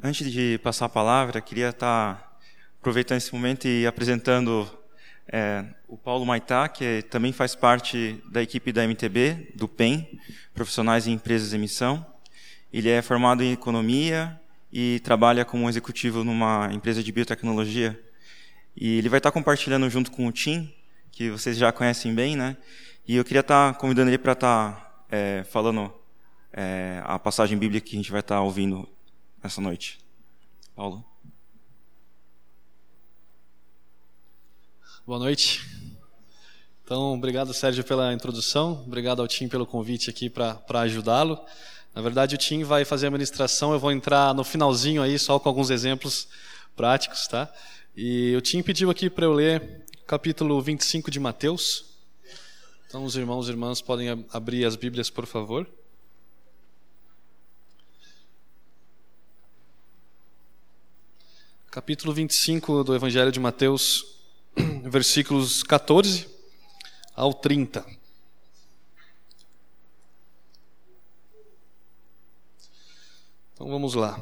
Antes de passar a palavra, queria estar aproveitando esse momento e apresentando é, o Paulo Maitá, que também faz parte da equipe da MTB, do PEN, Profissionais em Empresas de Emissão. Ele é formado em Economia e trabalha como executivo numa empresa de biotecnologia. E ele vai estar compartilhando junto com o Tim, que vocês já conhecem bem, né? E eu queria estar convidando ele para estar é, falando é, a passagem bíblica que a gente vai estar ouvindo essa noite. Paulo. Boa noite. Então, obrigado, Sérgio, pela introdução. Obrigado ao Tim pelo convite aqui para ajudá-lo. Na verdade, o Tim vai fazer a ministração, eu vou entrar no finalzinho aí, só com alguns exemplos práticos, tá? E o Tim pediu aqui para eu ler capítulo 25 de Mateus. Então, os irmãos e irmãs podem abrir as Bíblias, por favor. Capítulo 25 do Evangelho de Mateus, versículos 14 ao 30. Então vamos lá.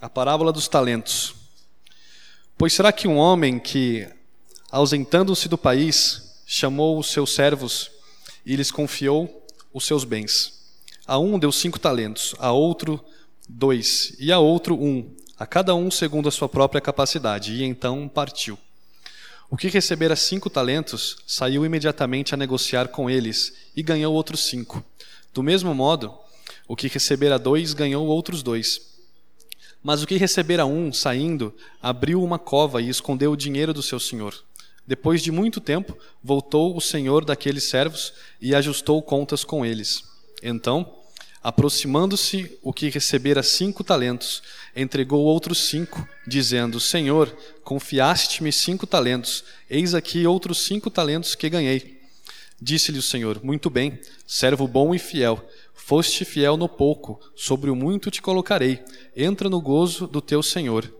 A parábola dos talentos. Pois será que um homem que, ausentando-se do país, chamou os seus servos e lhes confiou os seus bens? A um deu cinco talentos, a outro dois, e a outro um a cada um segundo a sua própria capacidade, e então partiu. O que recebera cinco talentos saiu imediatamente a negociar com eles e ganhou outros cinco. Do mesmo modo, o que recebera dois ganhou outros dois. Mas o que recebera um, saindo, abriu uma cova e escondeu o dinheiro do seu senhor. Depois de muito tempo, voltou o senhor daqueles servos e ajustou contas com eles. Então, Aproximando-se o que recebera cinco talentos, entregou outros cinco, dizendo: Senhor, confiaste-me cinco talentos, eis aqui outros cinco talentos que ganhei. Disse-lhe o Senhor: Muito bem, servo bom e fiel. Foste fiel no pouco, sobre o muito te colocarei. Entra no gozo do teu Senhor.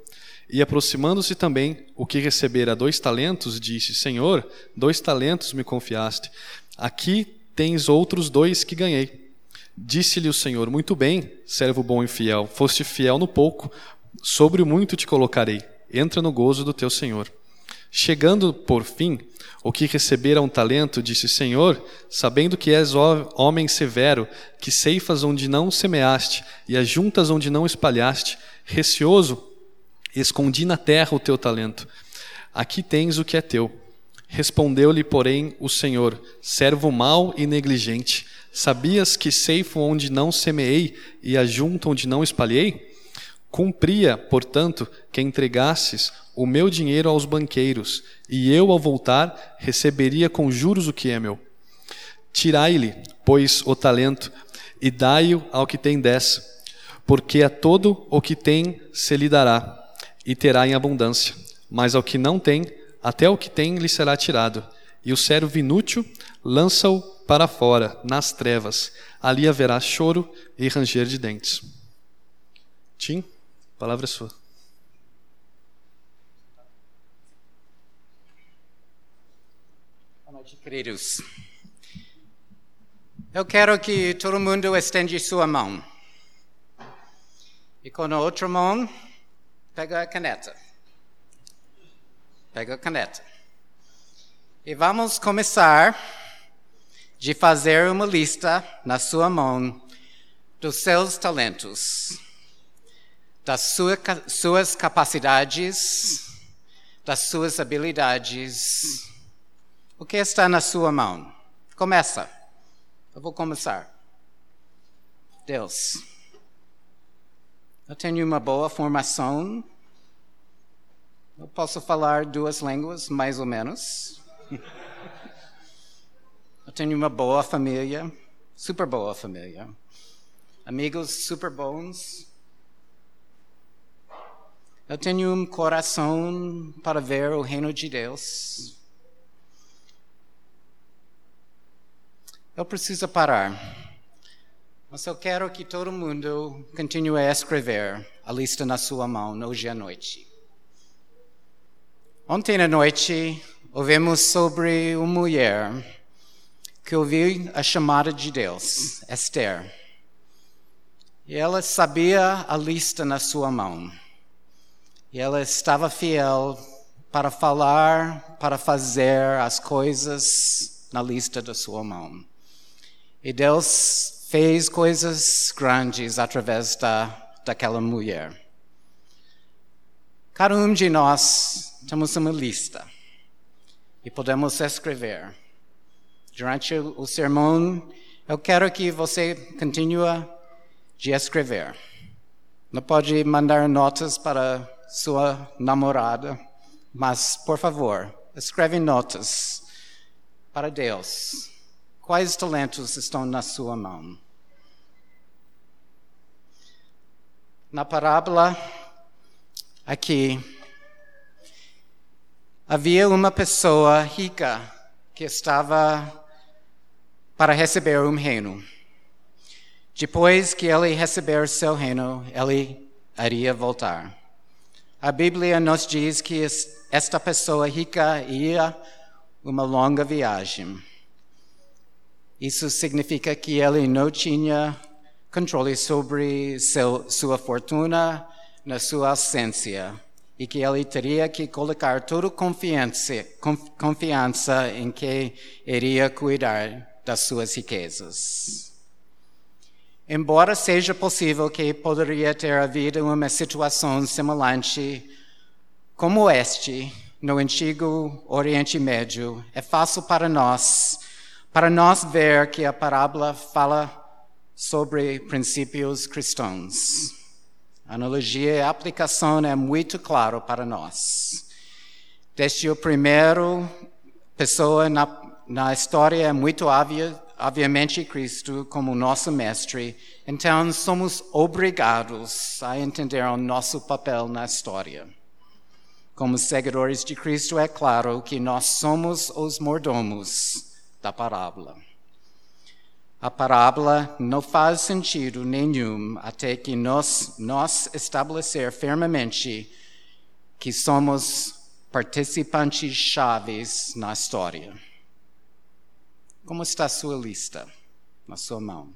E aproximando-se também o que recebera dois talentos, disse: Senhor, dois talentos me confiaste. Aqui tens outros dois que ganhei. Disse-lhe o Senhor: Muito bem, servo bom e fiel, foste fiel no pouco, sobre o muito te colocarei. Entra no gozo do teu Senhor. Chegando, por fim, o que recebera um talento, disse: Senhor, sabendo que és homem severo, que ceifas onde não semeaste e ajuntas onde não espalhaste, receoso, escondi na terra o teu talento. Aqui tens o que é teu. Respondeu-lhe, porém, o Senhor: servo mau e negligente. Sabias que ceifo onde não semeei e ajunto onde não espalhei? Cumpria, portanto, que entregasses o meu dinheiro aos banqueiros, e eu, ao voltar, receberia com juros o que é meu. Tirai-lhe, pois, o talento, e dai-o ao que tem dez, porque a todo o que tem se lhe dará, e terá em abundância, mas ao que não tem, até o que tem lhe será tirado. E o servo inútil lança-o para fora, nas trevas. Ali haverá choro e ranger de dentes. Tim, palavra é sua. Boa noite, queridos. Eu quero que todo mundo estende sua mão. E com a outra mão, pega a caneta. Pega a caneta. E vamos começar de fazer uma lista na sua mão dos seus talentos, das sua, suas capacidades, das suas habilidades. O que está na sua mão? Começa. Eu vou começar. Deus. Eu tenho uma boa formação. Eu posso falar duas línguas, mais ou menos. Tenho uma boa família, super boa família. Amigos super bons. Eu tenho um coração para ver o reino de Deus. Eu preciso parar. Mas eu quero que todo mundo continue a escrever a lista na sua mão hoje à noite. Ontem à noite ouvimos sobre uma mulher que ouviu a chamada de Deus, Esther. E ela sabia a lista na sua mão. E ela estava fiel para falar, para fazer as coisas na lista da sua mão. E Deus fez coisas grandes através da, daquela mulher. Cada um de nós temos uma lista e podemos escrever. Durante o sermão, eu quero que você continue de escrever. Não pode mandar notas para sua namorada, mas, por favor, escreve notas para Deus. Quais talentos estão na sua mão? Na parábola aqui, havia uma pessoa rica que estava para receber um reino. Depois que ele receber seu reino, ele iria voltar. A Bíblia nos diz que esta pessoa rica ia uma longa viagem. Isso significa que ele não tinha controle sobre seu, sua fortuna na sua ausência e que ele teria que colocar toda confiança, confiança em que iria cuidar das suas riquezas. Embora seja possível que poderia ter havido uma situação semelhante como este no antigo Oriente Médio, é fácil para nós, para nós ver que a parábola fala sobre princípios cristãos. A analogia e a aplicação é muito claro para nós. Desde o primeiro pessoa na, na história é muito óbvio obviamente Cristo como nosso mestre, então somos obrigados a entender o nosso papel na história. Como seguidores de Cristo, é claro que nós somos os mordomos da parábola. A parábola não faz sentido nenhum até que nós, nós estabelecer firmemente que somos participantes chaves na história. Como está a sua lista na sua mão?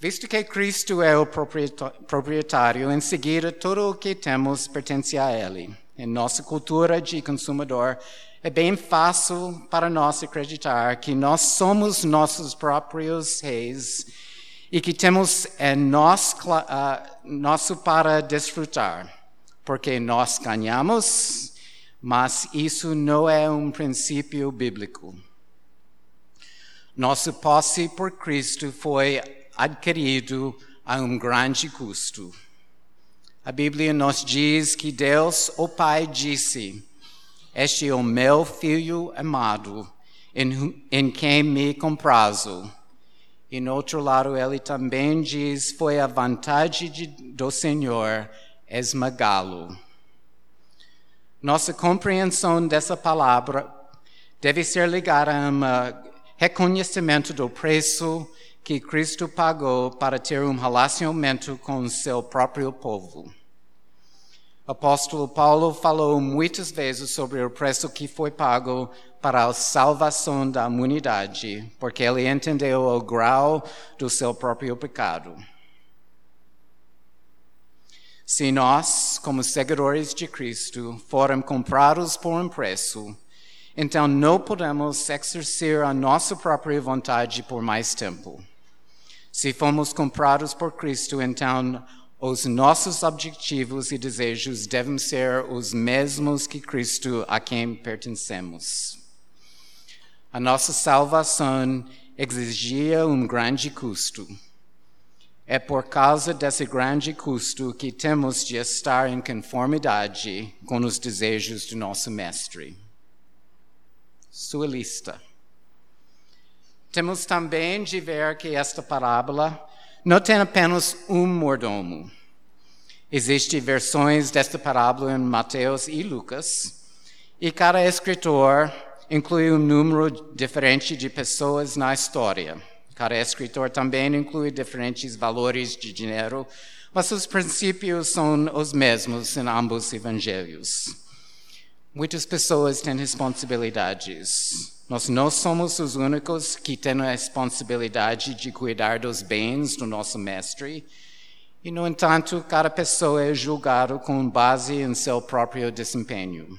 Visto que Cristo é o proprietário, em seguida todo o que temos pertence a Ele. Em nossa cultura de consumidor, é bem fácil para nós acreditar que nós somos nossos próprios reis e que temos é nós, uh, nosso para desfrutar, porque nós ganhamos mas isso não é um princípio bíblico. Nosso posse por Cristo foi adquirido a um grande custo. A Bíblia nos diz que Deus, o Pai, disse: Este é o meu filho amado, em, em quem me comprazo. E no outro lado, ele também diz: Foi a vontade de, do Senhor esmagá-lo. Nossa compreensão dessa palavra deve ser ligada a um reconhecimento do preço que Cristo pagou para ter um relacionamento com seu próprio povo. O apóstolo Paulo falou muitas vezes sobre o preço que foi pago para a salvação da humanidade, porque ele entendeu o grau do seu próprio pecado. Se nós, como seguidores de Cristo, formos comprados por um preço, então não podemos exercer a nossa própria vontade por mais tempo. Se fomos comprados por Cristo, então os nossos objetivos e desejos devem ser os mesmos que Cristo a quem pertencemos. A nossa salvação exigia um grande custo. É por causa desse grande custo que temos de estar em conformidade com os desejos do nosso Mestre. Sua lista. Temos também de ver que esta parábola não tem apenas um mordomo. Existem versões desta parábola em Mateus e Lucas, e cada escritor inclui um número diferente de pessoas na história. Cada escritor também inclui diferentes valores de dinheiro, mas os princípios são os mesmos em ambos evangelhos. Muitas pessoas têm responsabilidades. Nós não somos os únicos que têm a responsabilidade de cuidar dos bens do nosso mestre. E, no entanto, cada pessoa é julgada com base em seu próprio desempenho.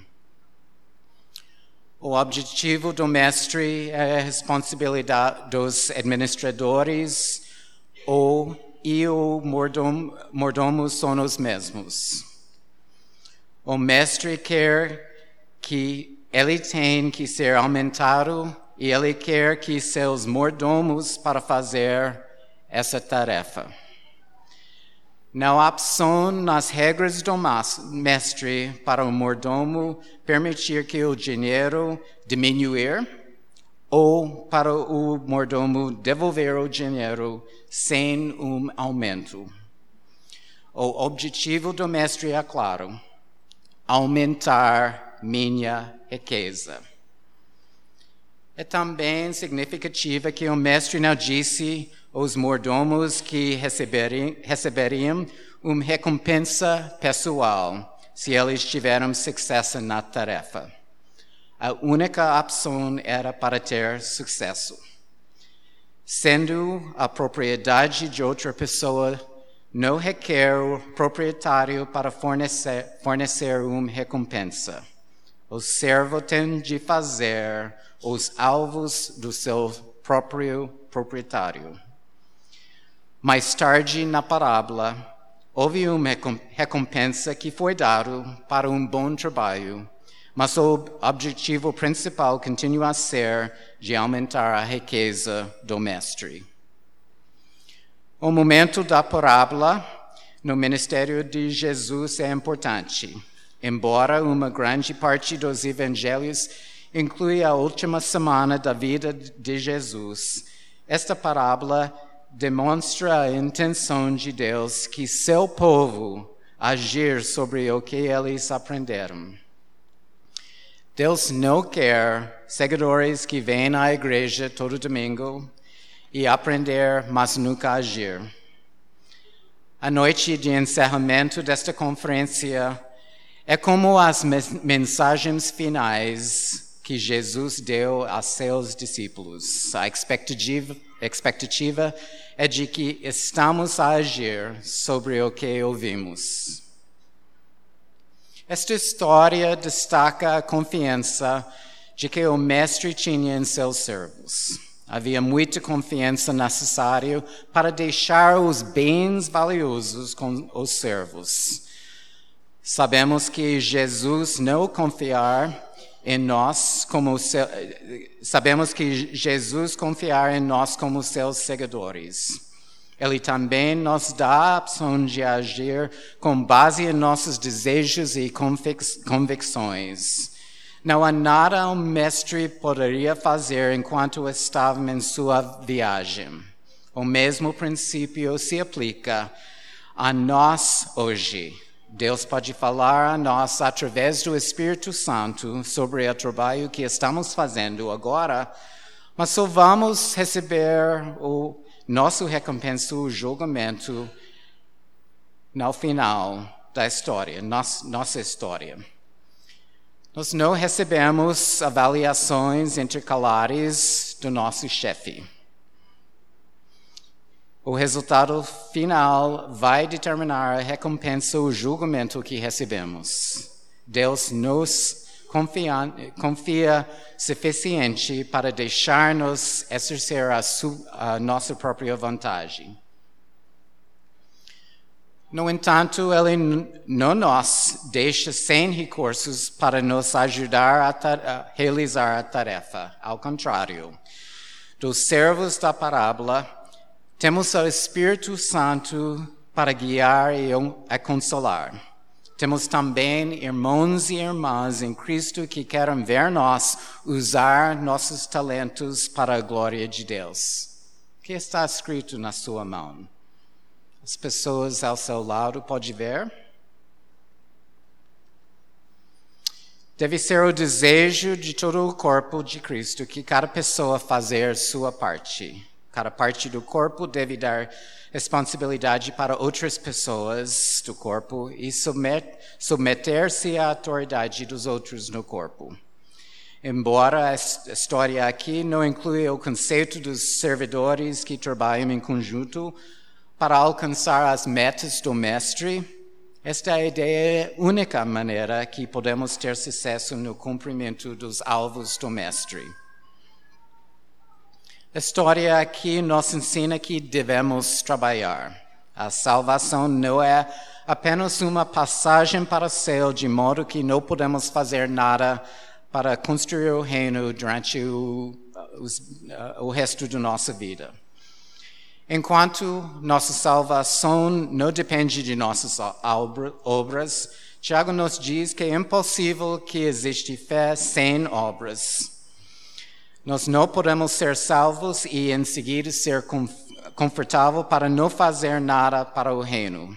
O objetivo do mestre é a responsabilidade dos administradores ou e o mordomo, mordomo são os mesmos. O mestre quer que ele tem que ser aumentado e ele quer que seus mordomos para fazer essa tarefa. Não há opção nas regras do mestre para o mordomo permitir que o dinheiro diminuir ou para o mordomo devolver o dinheiro sem um aumento. O objetivo do mestre é claro: aumentar minha riqueza. É também significativo que o mestre não disse os mordomos que receberiam, receberiam uma recompensa pessoal se eles tiveram sucesso na tarefa. A única opção era para ter sucesso. Sendo a propriedade de outra pessoa, não requer o proprietário para fornecer, fornecer uma recompensa. O servo tem de fazer os alvos do seu próprio proprietário. Mais tarde na parábola, houve uma recompensa que foi dado para um bom trabalho, mas o objetivo principal continua a ser de aumentar a riqueza do mestre. O momento da parábola no ministério de Jesus é importante. Embora uma grande parte dos evangelhos inclui a última semana da vida de Jesus, esta parábola demonstra a intenção de Deus que seu povo agir sobre o que eles aprenderam. Deus não quer seguidores que vêm à igreja todo domingo e aprender, mas nunca agir. A noite de encerramento desta conferência é como as mensagens finais que Jesus deu a seus discípulos. A expectativa, expectativa é de que estamos a agir sobre o que ouvimos. Esta história destaca a confiança de que o mestre tinha em seus servos. Havia muita confiança necessária para deixar os bens valiosos com os servos. Sabemos que Jesus não confiar em nós como seu, sabemos que Jesus confiar em nós como seus seguidores. Ele também nos dá a opção de agir com base em nossos desejos e convicções. Não há nada o mestre poderia fazer enquanto estava em sua viagem. O mesmo princípio se aplica a nós hoje. Deus pode falar a nós através do Espírito Santo sobre o trabalho que estamos fazendo agora, mas só vamos receber o nosso recompensa, o julgamento, no final da história, nossa história. Nós não recebemos avaliações intercalares do nosso chefe. O resultado final vai determinar a recompensa ou julgamento que recebemos. Deus nos confia, confia suficiente para deixar-nos exercer a, su, a nossa própria vantagem. No entanto, Ele não nos deixa sem recursos para nos ajudar a, a realizar a tarefa. Ao contrário, dos servos da parábola, temos o Espírito Santo para guiar e a consolar. Temos também irmãos e irmãs em Cristo que querem ver nós usar nossos talentos para a glória de Deus. O que está escrito na sua mão? As pessoas ao seu lado podem ver? Deve ser o desejo de todo o corpo de Cristo que cada pessoa fazer sua parte Cada parte do corpo deve dar responsabilidade para outras pessoas do corpo e submeter-se à autoridade dos outros no corpo. Embora a história aqui não inclui o conceito dos servidores que trabalham em conjunto para alcançar as metas do mestre, esta é a ideia única maneira que podemos ter sucesso no cumprimento dos alvos do mestre. A história aqui nos ensina que devemos trabalhar. A salvação não é apenas uma passagem para o céu, de modo que não podemos fazer nada para construir o reino durante o, o, o resto da nossa vida. Enquanto nossa salvação não depende de nossas obras, Tiago nos diz que é impossível que exista fé sem obras. Nós não podemos ser salvos e em seguida ser confortável para não fazer nada para o reino.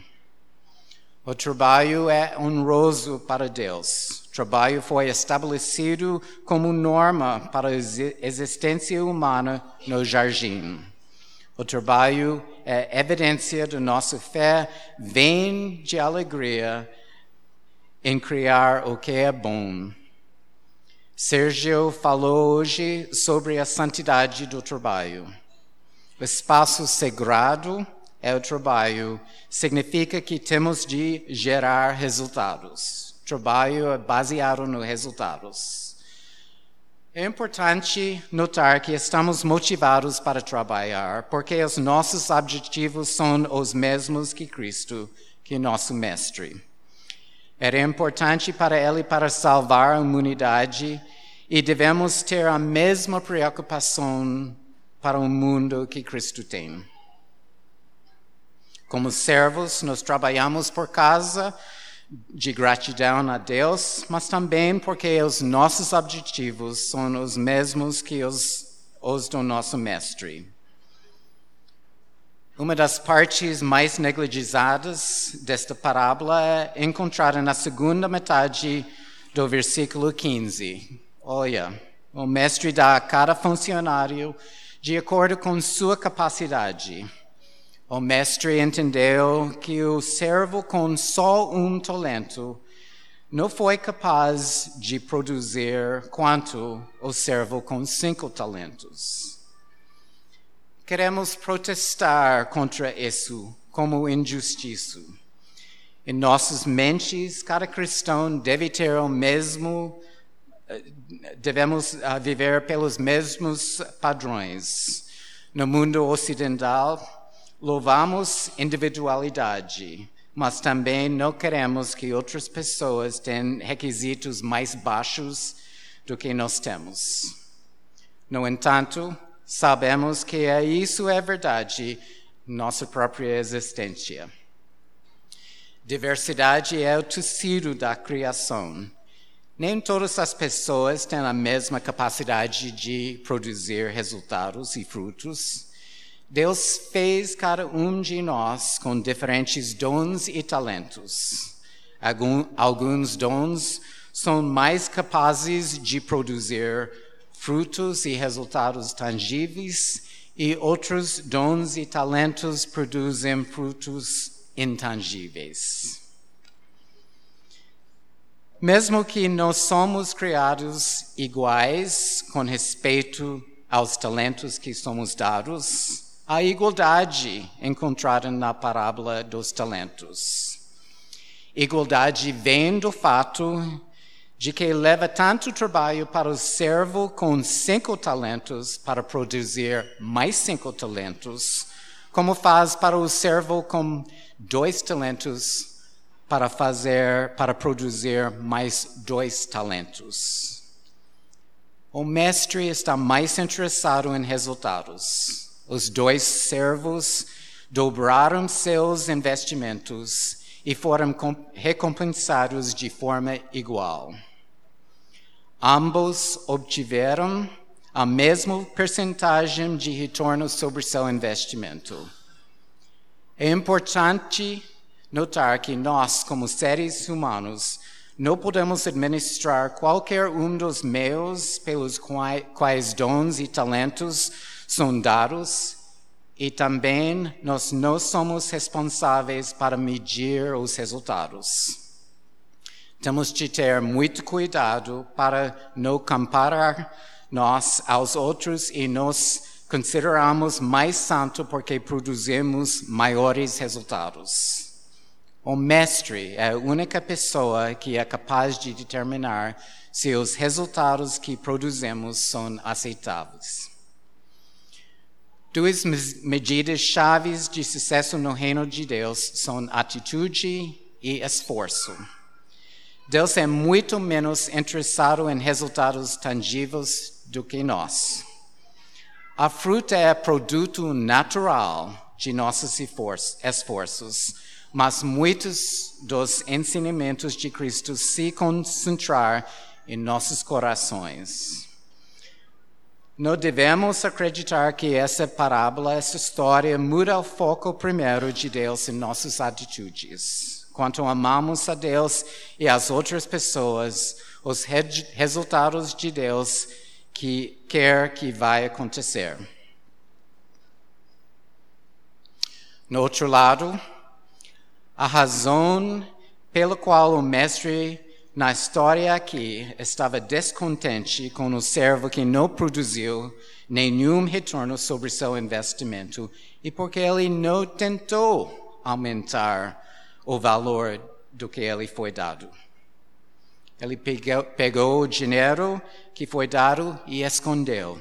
O trabalho é honroso para Deus. O trabalho foi estabelecido como norma para a existência humana no jardim. O trabalho é evidência da nossa fé, vem de alegria em criar o que é bom Sérgio falou hoje sobre a santidade do trabalho. O espaço sagrado é o trabalho, significa que temos de gerar resultados. Trabalho é baseado nos resultados. É importante notar que estamos motivados para trabalhar, porque os nossos objetivos são os mesmos que Cristo, que nosso Mestre. Era importante para ele para salvar a humanidade e devemos ter a mesma preocupação para o mundo que Cristo tem. Como servos, nós trabalhamos por causa de gratidão a Deus, mas também porque os nossos objetivos são os mesmos que os, os do nosso Mestre. Uma das partes mais negligenciadas desta parábola é encontrada na segunda metade do versículo 15, Olha, o mestre dá a cada funcionário de acordo com sua capacidade. O mestre entendeu que o servo com só um talento não foi capaz de produzir quanto o servo com cinco talentos. Queremos protestar contra isso como injustiça. Em nossas mentes, cada cristão deve ter o mesmo devemos uh, viver pelos mesmos padrões. No mundo ocidental, louvamos individualidade, mas também não queremos que outras pessoas tenham requisitos mais baixos do que nós temos. No entanto, sabemos que isso é verdade nossa própria existência. Diversidade é o tecido da criação nem todas as pessoas têm a mesma capacidade de produzir resultados e frutos. Deus fez cada um de nós com diferentes dons e talentos. Alguns dons são mais capazes de produzir frutos e resultados tangíveis, e outros dons e talentos produzem frutos intangíveis. Mesmo que não somos criados iguais com respeito aos talentos que somos dados, há igualdade encontrada na parábola dos talentos. Igualdade vem do fato de que leva tanto trabalho para o servo com cinco talentos para produzir mais cinco talentos, como faz para o servo com dois talentos para fazer, para produzir mais dois talentos. O mestre está mais interessado em resultados. Os dois servos dobraram seus investimentos e foram recompensados de forma igual. Ambos obtiveram a mesma percentagem de retorno sobre seu investimento. É importante notar que nós, como seres humanos, não podemos administrar qualquer um dos meios pelos quais dons e talentos são dados e também nós não somos responsáveis para medir os resultados. Temos de ter muito cuidado para não comparar nós aos outros e nos consideramos mais santos porque produzimos maiores resultados. O mestre é a única pessoa que é capaz de determinar se os resultados que produzimos são aceitáveis. Duas medidas chaves de sucesso no reino de Deus são atitude e esforço. Deus é muito menos interessado em resultados tangíveis do que nós. A fruta é produto natural de nossos esforços, mas muitos dos ensinamentos de Cristo se concentrar em nossos corações. Não devemos acreditar que essa parábola, essa história, muda o foco primeiro de Deus em nossas atitudes. Quanto amamos a Deus e as outras pessoas, os resultados de Deus que quer que vai acontecer. No outro lado, a razão pela qual o mestre na história aqui, estava descontente com o servo que não produziu nenhum retorno sobre seu investimento e porque ele não tentou aumentar o valor do que ele foi dado. Ele pegou, pegou o dinheiro que foi dado e escondeu.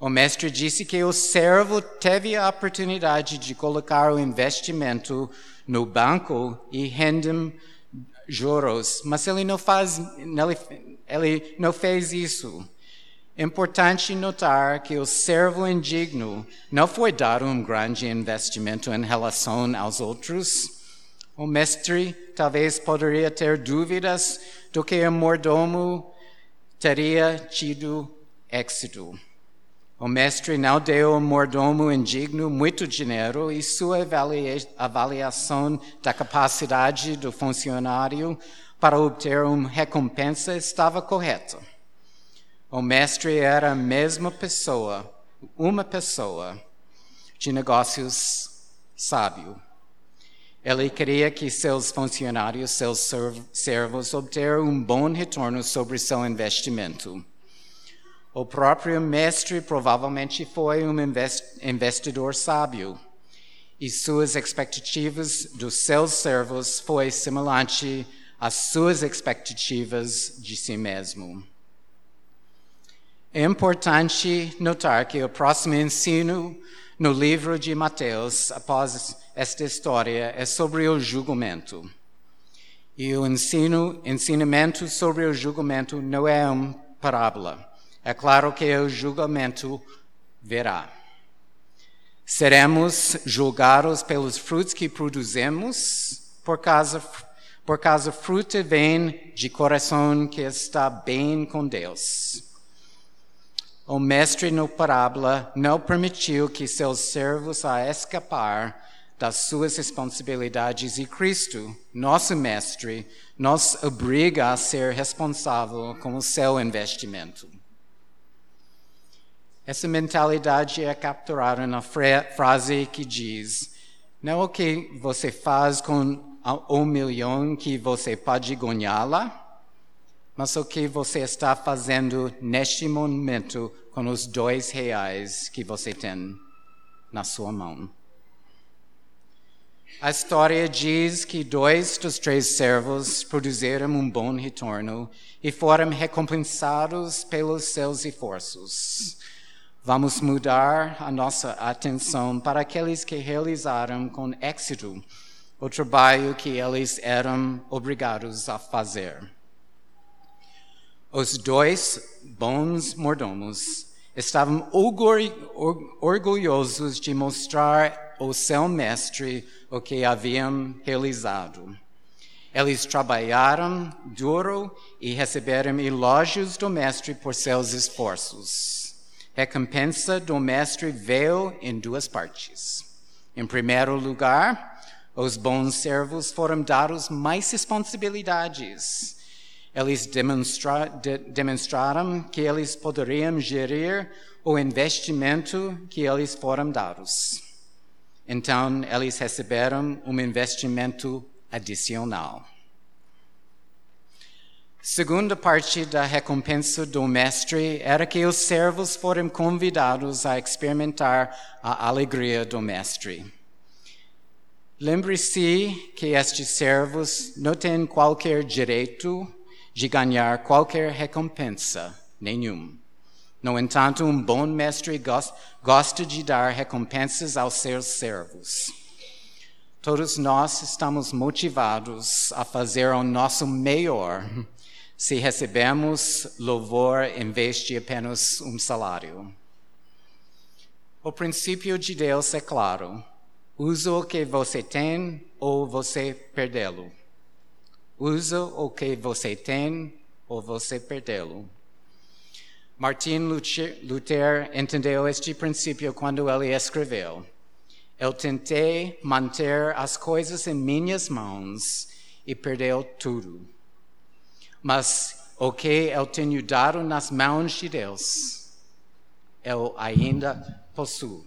O mestre disse que o servo teve a oportunidade de colocar o investimento no banco e render juros, mas ele não faz, ele, ele não fez isso. Importante notar que o servo indigno não foi dar um grande investimento em relação aos outros. O mestre talvez poderia ter dúvidas do que o mordomo teria tido êxito. O mestre não deu ao mordomo indigno muito dinheiro e sua avaliação da capacidade do funcionário para obter uma recompensa estava correta. O mestre era a mesma pessoa, uma pessoa de negócios sábio. Ele queria que seus funcionários, seus servos, obter um bom retorno sobre seu investimento. O próprio mestre provavelmente foi um investidor sábio e suas expectativas dos seus servos foi semelhante às suas expectativas de si mesmo. É importante notar que o próximo ensino no livro de Mateus, após esta história, é sobre o julgamento. E o ensino, ensinamento sobre o julgamento não é uma parábola é claro que o julgamento virá. Seremos julgados pelos frutos que produzimos, por causa, por causa fruta vem de coração que está bem com Deus. O mestre no parábola não permitiu que seus servos a escapar das suas responsabilidades e Cristo, nosso mestre, nos obriga a ser responsável com o seu investimento. Essa mentalidade é capturada na frase que diz: não é o que você faz com um milhão que você pode ganhá-la, mas o que você está fazendo neste momento com os dois reais que você tem na sua mão. A história diz que dois dos três servos produziram um bom retorno e foram recompensados pelos seus esforços. Vamos mudar a nossa atenção para aqueles que realizaram com êxito o trabalho que eles eram obrigados a fazer. Os dois bons mordomos estavam orgulhosos de mostrar ao seu mestre o que haviam realizado. Eles trabalharam duro e receberam elogios do mestre por seus esforços recompensa do mestre veio em duas partes. Em primeiro lugar, os bons servos foram dados mais responsabilidades. Eles demonstra, de, demonstraram que eles poderiam gerir o investimento que eles foram dados. Então, eles receberam um investimento adicional. Segunda parte da recompensa do mestre era que os servos foram convidados a experimentar a alegria do mestre. Lembre-se que estes servos não têm qualquer direito de ganhar qualquer recompensa, nenhum. No entanto, um bom mestre gosta de dar recompensas aos seus servos. Todos nós estamos motivados a fazer o nosso melhor se recebemos louvor em vez de apenas um salário. O princípio de Deus é claro: usa o que você tem ou você perdê-lo. Usa o que você tem ou você perdê-lo. Martin Luther entendeu este princípio quando ele escreveu: Eu tentei manter as coisas em minhas mãos e perdeu tudo. Mas o que eu tenho dado nas mãos de Deus, eu ainda possuo.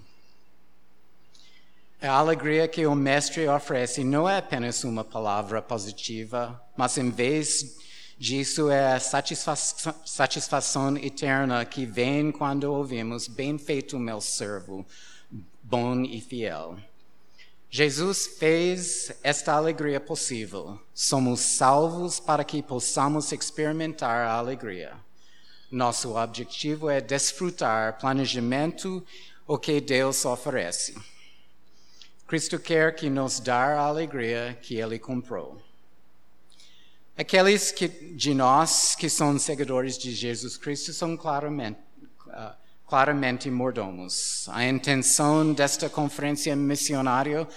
A alegria que o Mestre oferece não é apenas uma palavra positiva, mas em vez disso é a satisfação, satisfação eterna que vem quando ouvimos: Bem feito, meu servo, bom e fiel. Jesus fez esta alegria possível. Somos salvos para que possamos experimentar a alegria. Nosso objetivo é desfrutar planejamento o que Deus oferece. Cristo quer que nos dar a alegria que Ele comprou. Aqueles que, de nós que são seguidores de Jesus Cristo são claramente, uh, claramente mordomos. A intenção desta conferência missionária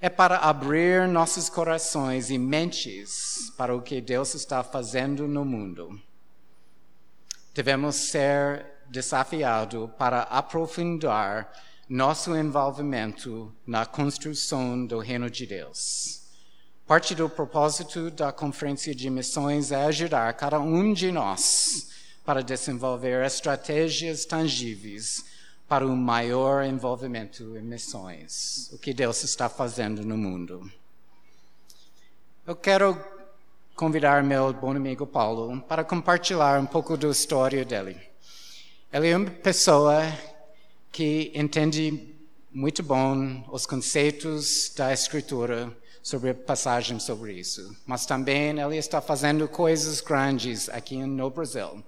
é para abrir nossos corações e mentes para o que Deus está fazendo no mundo. Devemos ser desafiados para aprofundar nosso envolvimento na construção do reino de Deus. Parte do propósito da conferência de missões é ajudar cada um de nós para desenvolver estratégias tangíveis para um maior envolvimento em missões, o que Deus está fazendo no mundo. Eu quero convidar meu bom amigo Paulo para compartilhar um pouco da história dele. Ele é uma pessoa que entende muito bom os conceitos da Escritura sobre passagens sobre isso, mas também ele está fazendo coisas grandes aqui no Brasil.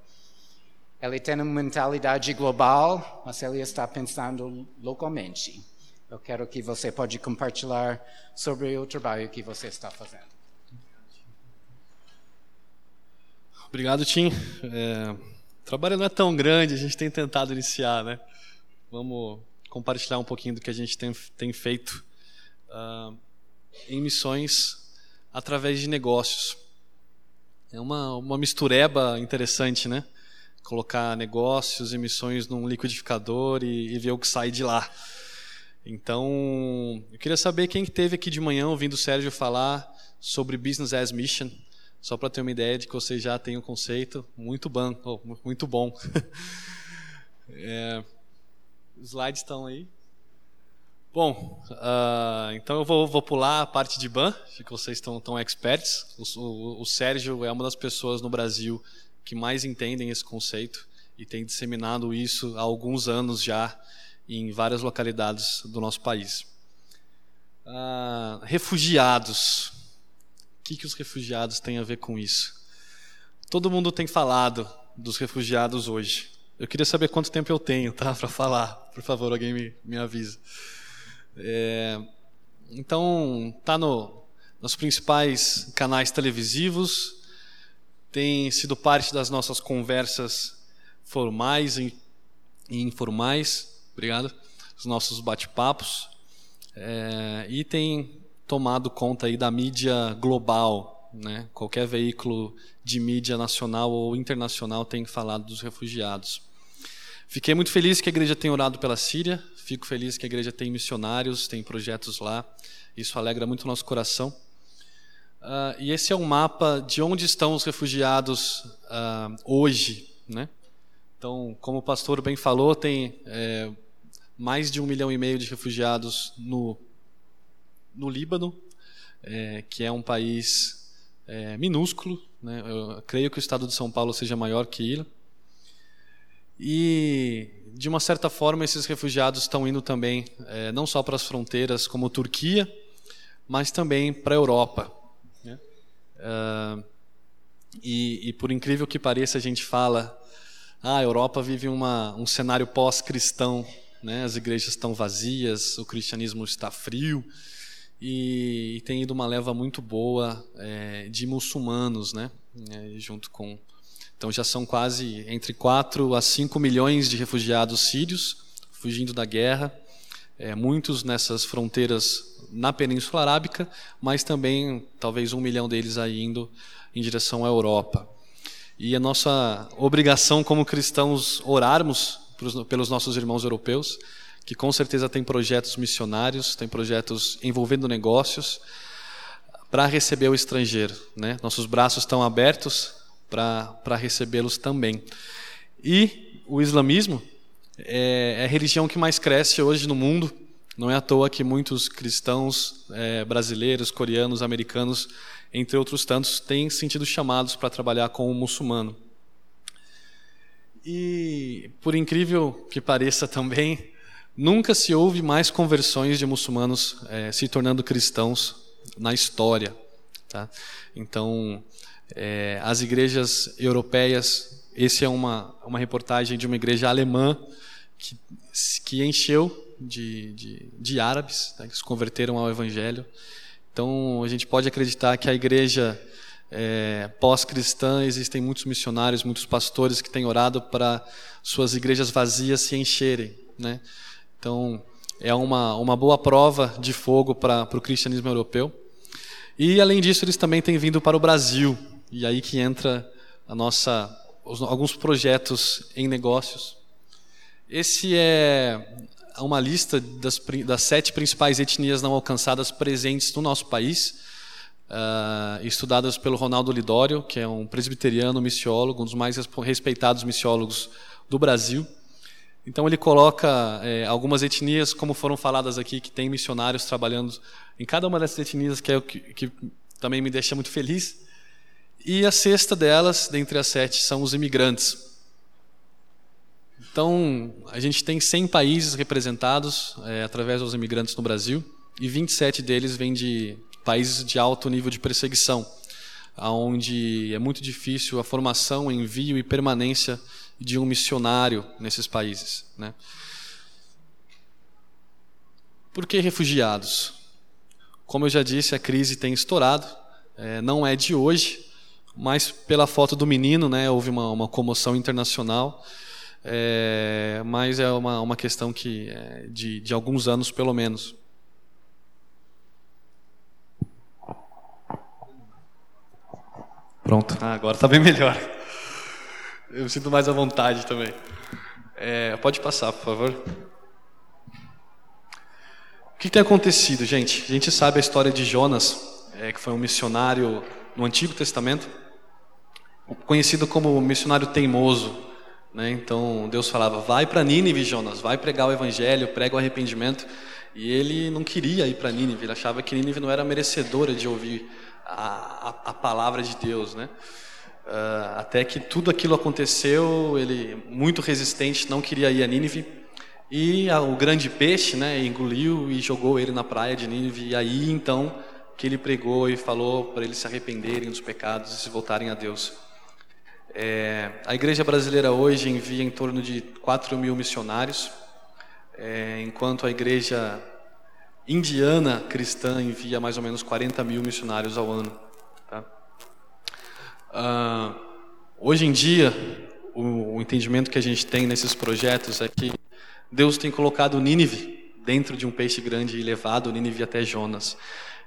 Ele tem uma mentalidade global, mas ele está pensando localmente. Eu quero que você pode compartilhar sobre o trabalho que você está fazendo. Obrigado, Tim. É, o trabalho não é tão grande, a gente tem tentado iniciar, né? Vamos compartilhar um pouquinho do que a gente tem, tem feito uh, em missões através de negócios. É uma, uma mistureba interessante, né? colocar negócios e missões num liquidificador e, e ver o que sai de lá. Então, eu queria saber quem esteve aqui de manhã ouvindo o Sérgio falar sobre Business as Mission, só para ter uma ideia de que você já tem um conceito muito bom. Oh, muito bom. é, os slides estão aí. Bom, uh, então eu vou, vou, pular a parte de BAN, que vocês estão tão experts. O, o, o Sérgio é uma das pessoas no Brasil que mais entendem esse conceito e tem disseminado isso há alguns anos já em várias localidades do nosso país. Ah, refugiados. O que, que os refugiados têm a ver com isso? Todo mundo tem falado dos refugiados hoje. Eu queria saber quanto tempo eu tenho, tá, para falar. Por favor, alguém me, me avisa. É, então, tá no, nos principais canais televisivos, tem sido parte das nossas conversas formais e informais, obrigado, os nossos bate-papos, é, e tem tomado conta aí da mídia global, né? Qualquer veículo de mídia nacional ou internacional tem falado dos refugiados. Fiquei muito feliz que a igreja tenha orado pela Síria, fico feliz que a igreja tem missionários, tem projetos lá, isso alegra muito o nosso coração. Uh, e esse é um mapa de onde estão os refugiados uh, hoje, né? Então, como o pastor bem falou, tem é, mais de um milhão e meio de refugiados no, no Líbano, é, que é um país é, minúsculo. Né? Eu creio que o estado de São Paulo seja maior que ele. E, de uma certa forma, esses refugiados estão indo também, é, não só para as fronteiras como Turquia, mas também para a Europa. Né? Uh, e, e, por incrível que pareça, a gente fala ah, a Europa vive uma, um cenário pós-cristão, né? as igrejas estão vazias, o cristianismo está frio, e, e tem ido uma leva muito boa é, de muçulmanos, né? É, junto com. Então já são quase entre 4 a 5 milhões de refugiados sírios fugindo da guerra, é, muitos nessas fronteiras na Península Arábica, mas também talvez um milhão deles aí indo em direção à Europa. E a nossa obrigação como cristãos orarmos pelos nossos irmãos europeus, que com certeza têm projetos missionários, têm projetos envolvendo negócios, para receber o estrangeiro. Né? Nossos braços estão abertos para recebê-los também. E o islamismo é, é, a religião que mais cresce hoje no mundo. Não é à toa que muitos cristãos é, brasileiros, coreanos, americanos entre outros tantos, têm sentido chamados para trabalhar com o muçulmano. E, por incrível que pareça também, nunca se houve mais conversões de muçulmanos é, se tornando cristãos na história. Tá? Então, é, as igrejas europeias, esse é uma, uma reportagem de uma igreja alemã que, que encheu de, de, de árabes né, que se converteram ao evangelho. Então, a gente pode acreditar que a igreja é, pós-cristã existem muitos missionários, muitos pastores que têm orado para suas igrejas vazias se encherem. Né? Então, é uma, uma boa prova de fogo para o cristianismo europeu. E, além disso, eles também têm vindo para o Brasil. E aí que entra a nossa, os, alguns projetos em negócios. Esse é uma lista das, das, sete principais etnias não alcançadas presentes no nosso país, uh, estudadas pelo Ronaldo Lidório, que é um presbiteriano missiólogo, um dos mais respeitados missiólogos do Brasil. Então ele coloca é, algumas etnias, como foram faladas aqui, que tem missionários trabalhando em cada uma dessas etnias, que é o que, que também me deixa muito feliz. E a sexta delas, dentre as sete, são os imigrantes. Então, a gente tem 100 países representados é, através dos imigrantes no Brasil e 27 deles vêm de países de alto nível de perseguição, onde é muito difícil a formação, envio e permanência de um missionário nesses países. Né? Por que refugiados? Como eu já disse, a crise tem estourado, é, não é de hoje, mas pela foto do menino, né, houve uma, uma comoção internacional é, mas é uma, uma questão que é de, de alguns anos, pelo menos. Pronto, ah, agora está bem melhor. Eu me sinto mais à vontade também. É, pode passar, por favor. O que tem acontecido, gente? A gente sabe a história de Jonas, é, que foi um missionário no Antigo Testamento, conhecido como missionário teimoso. Né? Então Deus falava: vai para Nínive, Jonas, vai pregar o evangelho, prega o arrependimento. E ele não queria ir para Nínive, ele achava que Nínive não era merecedora de ouvir a, a, a palavra de Deus. Né? Uh, até que tudo aquilo aconteceu, ele, muito resistente, não queria ir a Nínive. E a, o grande peixe né, engoliu e jogou ele na praia de Nínive. E aí então que ele pregou e falou para eles se arrependerem dos pecados e se voltarem a Deus. É, a igreja brasileira hoje envia em torno de 4 mil missionários, é, enquanto a igreja indiana cristã envia mais ou menos 40 mil missionários ao ano. Tá? Ah, hoje em dia, o, o entendimento que a gente tem nesses projetos é que Deus tem colocado Nínive dentro de um peixe grande e levado Nínive até Jonas.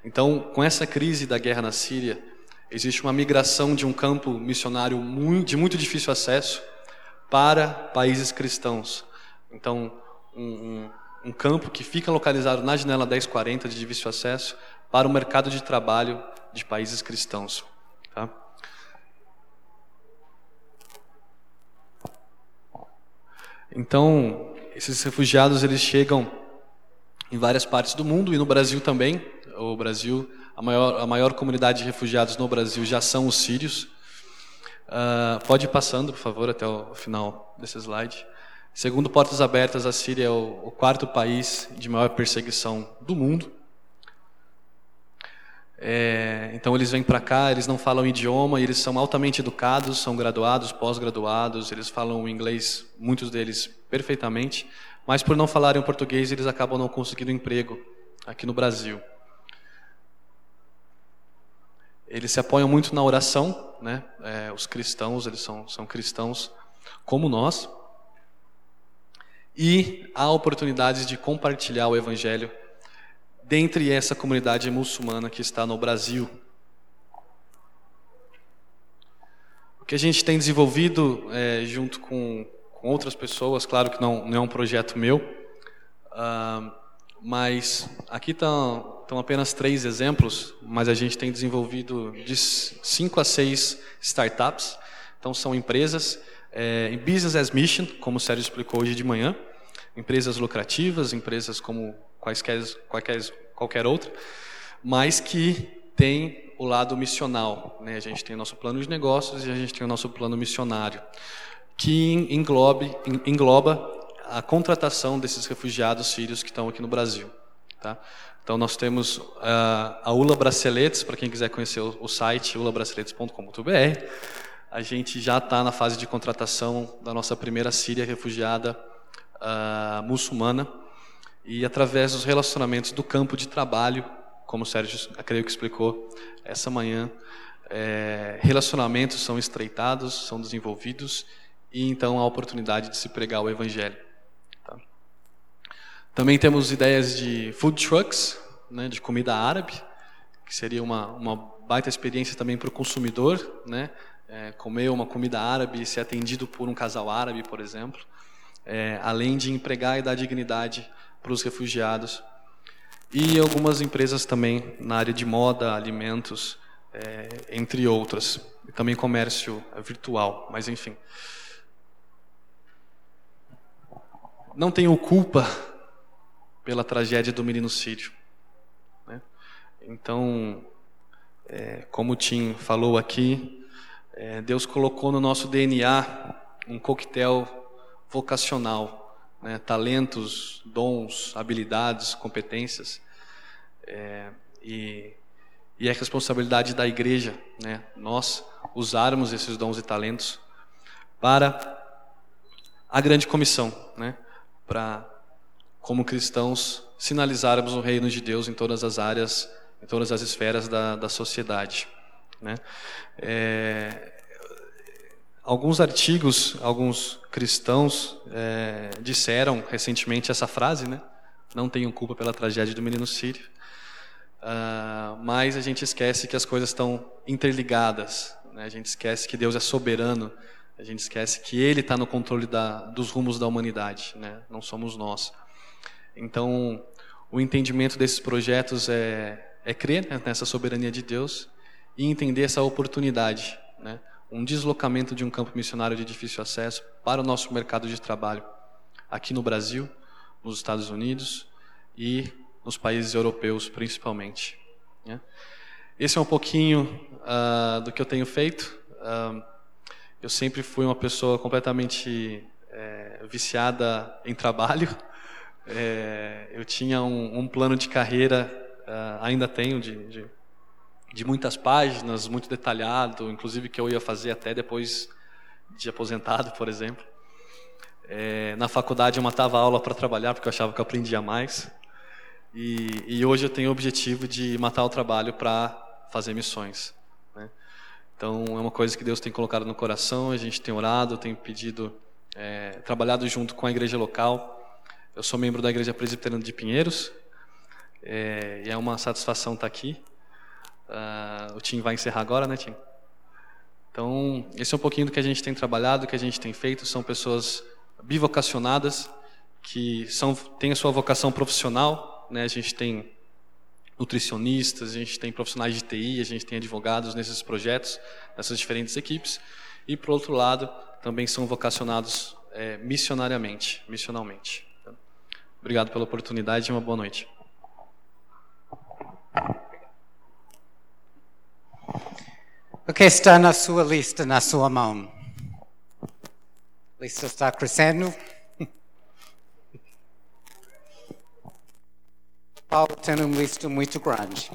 Então, com essa crise da guerra na Síria, Existe uma migração de um campo missionário de muito difícil acesso para países cristãos. Então, um, um, um campo que fica localizado na janela 1040 de difícil acesso para o mercado de trabalho de países cristãos. Tá? Então, esses refugiados eles chegam em várias partes do mundo e no Brasil também. O Brasil, a maior, a maior comunidade de refugiados no Brasil já são os sírios. Uh, pode ir passando, por favor, até o final desse slide. Segundo Portas Abertas, a Síria é o, o quarto país de maior perseguição do mundo. É, então eles vêm para cá, eles não falam idioma, eles são altamente educados, são graduados, pós-graduados, eles falam inglês, muitos deles perfeitamente, mas por não falarem português eles acabam não conseguindo emprego aqui no Brasil. Eles se apoiam muito na oração, né? É, os cristãos, eles são, são cristãos como nós, e há oportunidades de compartilhar o evangelho dentre essa comunidade muçulmana que está no Brasil. O que a gente tem desenvolvido é, junto com, com, outras pessoas, claro que não, não é um projeto meu, uh, mas aqui estão, estão apenas três exemplos, mas a gente tem desenvolvido de cinco a seis startups, então são empresas é, em business as mission, como o Sérgio explicou hoje de manhã, empresas lucrativas, empresas como quaisquer, qualquer, qualquer outra, mas que tem o lado missional. Né? A gente tem o nosso plano de negócios e a gente tem o nosso plano missionário, que englobe, engloba a contratação desses refugiados sírios que estão aqui no Brasil. Tá? Então nós temos uh, a Ula Braceletes, para quem quiser conhecer o, site ulabraceletes.com.br. A gente já está na fase de contratação da nossa primeira síria refugiada uh, muçulmana e através dos relacionamentos do campo de trabalho, como o Sérgio, creio que explicou essa manhã, é, relacionamentos são estreitados, são desenvolvidos e então há a oportunidade de se pregar o evangelho. Também temos ideias de food trucks, né, de comida árabe, que seria uma, uma baita experiência também para o consumidor, né, é, comer uma comida árabe e ser atendido por um casal árabe, por exemplo, é, além de empregar e dar dignidade para os refugiados. E algumas empresas também na área de moda, alimentos, é, entre outras. E também comércio virtual, mas enfim. Não tenho culpa pela tragédia do menino sírio. Né? Então, é, como o Tim falou aqui, é, Deus colocou no nosso DNA um coquetel vocacional, né, talentos, dons, habilidades, competências, é, e, e é responsabilidade da igreja, né, nós usarmos esses dons e talentos para a grande comissão, né, para como cristãos sinalizarmos o reino de Deus em todas as áreas, em todas as esferas da, da sociedade. Né? É, alguns artigos, alguns cristãos é, disseram recentemente essa frase, né? Não tenho culpa pela tragédia do menino sírio. Uh, mas a gente esquece que as coisas estão interligadas. Né? A gente esquece que Deus é soberano. A gente esquece que Ele está no controle da, dos rumos da humanidade. Né? Não somos nós. Então, o entendimento desses projetos é, é crer né, nessa soberania de Deus e entender essa oportunidade, né? um deslocamento de um campo missionário de difícil acesso para o nosso mercado de trabalho aqui no Brasil, nos Estados Unidos e nos países europeus principalmente. Né? Esse é um pouquinho uh, do que eu tenho feito. Uh, eu sempre fui uma pessoa completamente é, viciada em trabalho. É, eu tinha um, um, plano de carreira, uh, ainda tenho, de, de de muitas páginas, muito detalhado, inclusive que eu ia fazer até depois de aposentado, por exemplo. É, na faculdade eu matava aula para trabalhar porque eu achava que eu aprendia mais. E, e, hoje eu tenho o objetivo de matar o trabalho para fazer missões. Né? Então é uma coisa que Deus tem colocado no coração. A gente tem orado, tem pedido, é, trabalhado junto com a igreja local. Eu sou membro da igreja presbiteriana de Pinheiros é, e é uma satisfação estar aqui. Uh, o Tim vai encerrar agora, né, Tim? Então, esse é um pouquinho do que a gente tem trabalhado, que a gente tem feito. São pessoas bivocacionadas, que são, têm a sua vocação profissional. Né? A gente tem nutricionistas, a gente tem profissionais de TI, a gente tem advogados nesses projetos, nessas diferentes equipes. E, por outro lado, também são vocacionados é, missionariamente, missionalmente. Obrigado pela oportunidade e uma boa noite. O que está na sua lista, na sua mão? A lista está crescendo. Paulo tem uma lista muito grande.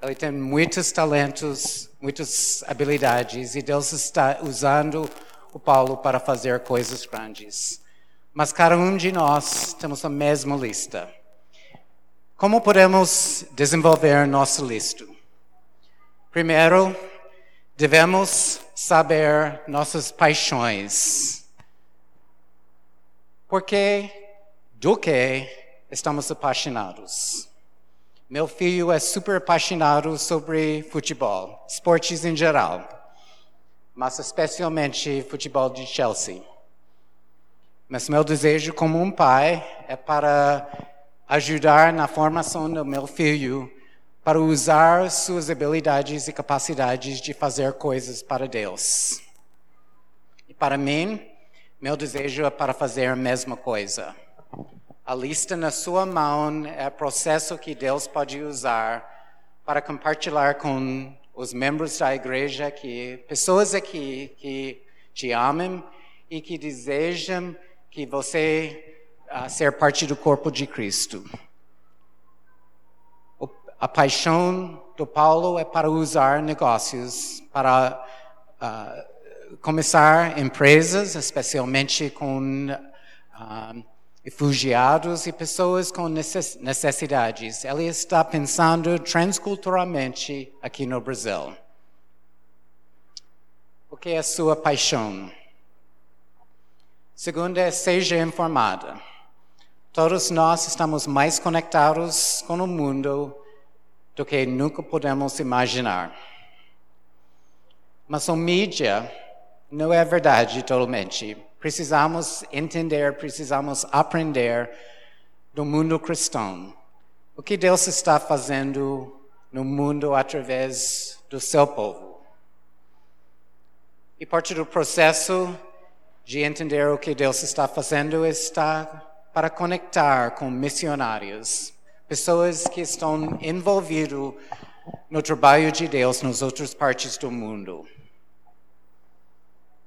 Ele tem muitos talentos, muitas habilidades, e Deus está usando o Paulo para fazer coisas grandes. Mas cada um de nós temos a mesma lista. Como podemos desenvolver nossa lista? Primeiro, devemos saber nossas paixões. Porque do que estamos apaixonados? Meu filho é super apaixonado sobre futebol, esportes em geral, mas especialmente futebol de Chelsea. Mas meu desejo como um pai é para ajudar na formação do meu filho para usar suas habilidades e capacidades de fazer coisas para Deus. E para mim, meu desejo é para fazer a mesma coisa. A lista na sua mão é o processo que Deus pode usar para compartilhar com os membros da igreja, que pessoas aqui que te amam e que desejam que você uh, ser parte do corpo de Cristo. O, a paixão do Paulo é para usar negócios, para uh, começar empresas, especialmente com uh, refugiados e pessoas com necessidades. Ele está pensando transculturalmente aqui no Brasil. O que é a sua paixão? Segunda é seja informada. Todos nós estamos mais conectados com o mundo do que nunca podemos imaginar. Mas a mídia não é verdade totalmente. Precisamos entender, precisamos aprender do mundo cristão. O que Deus está fazendo no mundo através do seu povo. E parte do processo de entender o que Deus está fazendo está para conectar com missionários, pessoas que estão envolvidas no trabalho de Deus nas outras partes do mundo.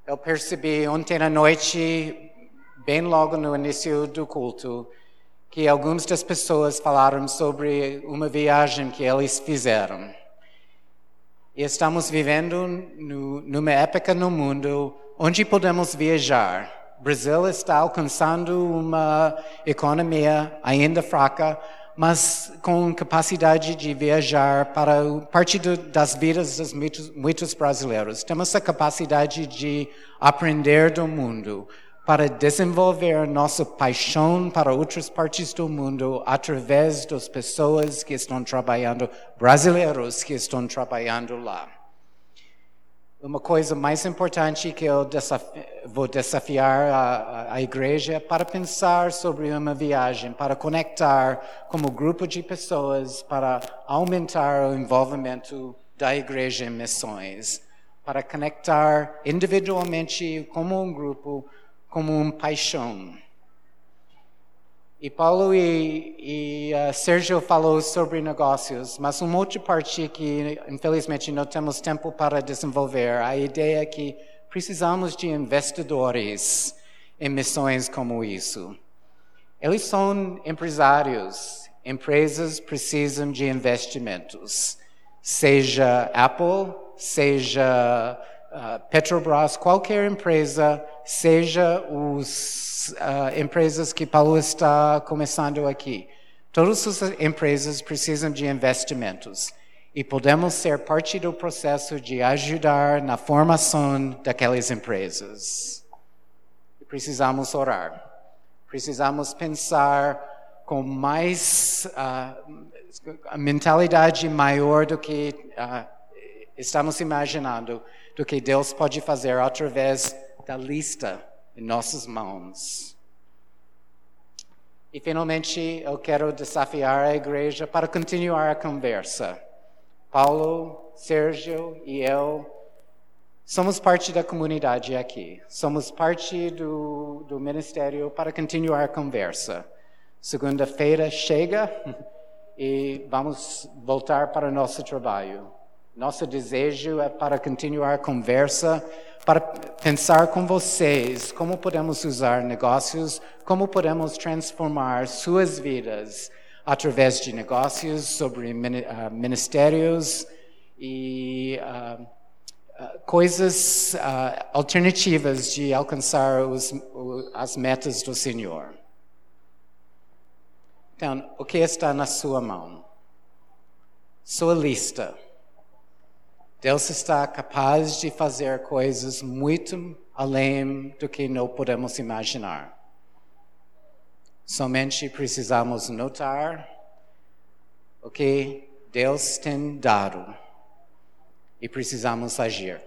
Eu percebi ontem à noite, bem logo no início do culto, que algumas das pessoas falaram sobre uma viagem que eles fizeram. E estamos vivendo no, numa época no mundo onde podemos viajar. O Brasil está alcançando uma economia ainda fraca, mas com capacidade de viajar para parte das vidas dos muitos, muitos brasileiros. Temos a capacidade de aprender do mundo para desenvolver nossa paixão para outras partes do mundo através das pessoas que estão trabalhando, brasileiros que estão trabalhando lá. Uma coisa mais importante que eu desafi vou desafiar a, a, igreja é para pensar sobre uma viagem, para conectar como grupo de pessoas, para aumentar o envolvimento da igreja em missões, para conectar individualmente como um grupo, como uma paixão. E Paulo e, e uh, Sérgio falou sobre negócios, mas uma outra parte que infelizmente não temos tempo para desenvolver, a ideia é que precisamos de investidores em missões como isso. Eles são empresários, empresas precisam de investimentos, seja Apple, seja uh, Petrobras, qualquer empresa, seja os uh, empresas que Paulo está começando aqui. Todas as empresas precisam de investimentos e podemos ser parte do processo de ajudar na formação daquelas empresas. Precisamos orar. Precisamos pensar com mais uh, a mentalidade maior do que uh, estamos imaginando, do que Deus pode fazer através da lista em nossas mãos. E finalmente eu quero desafiar a igreja para continuar a conversa. Paulo, Sérgio e eu somos parte da comunidade aqui. Somos parte do, do ministério para continuar a conversa. Segunda-feira chega e vamos voltar para o nosso trabalho. Nosso desejo é para continuar a conversa, para pensar com vocês como podemos usar negócios, como podemos transformar suas vidas através de negócios, sobre ah, ministérios e uh, coisas uh, alternativas de alcançar os, as metas do Senhor. Então, o que está na sua mão? Sua lista. Deus está capaz de fazer coisas muito além do que não podemos imaginar. Somente precisamos notar o que Deus tem dado e precisamos agir.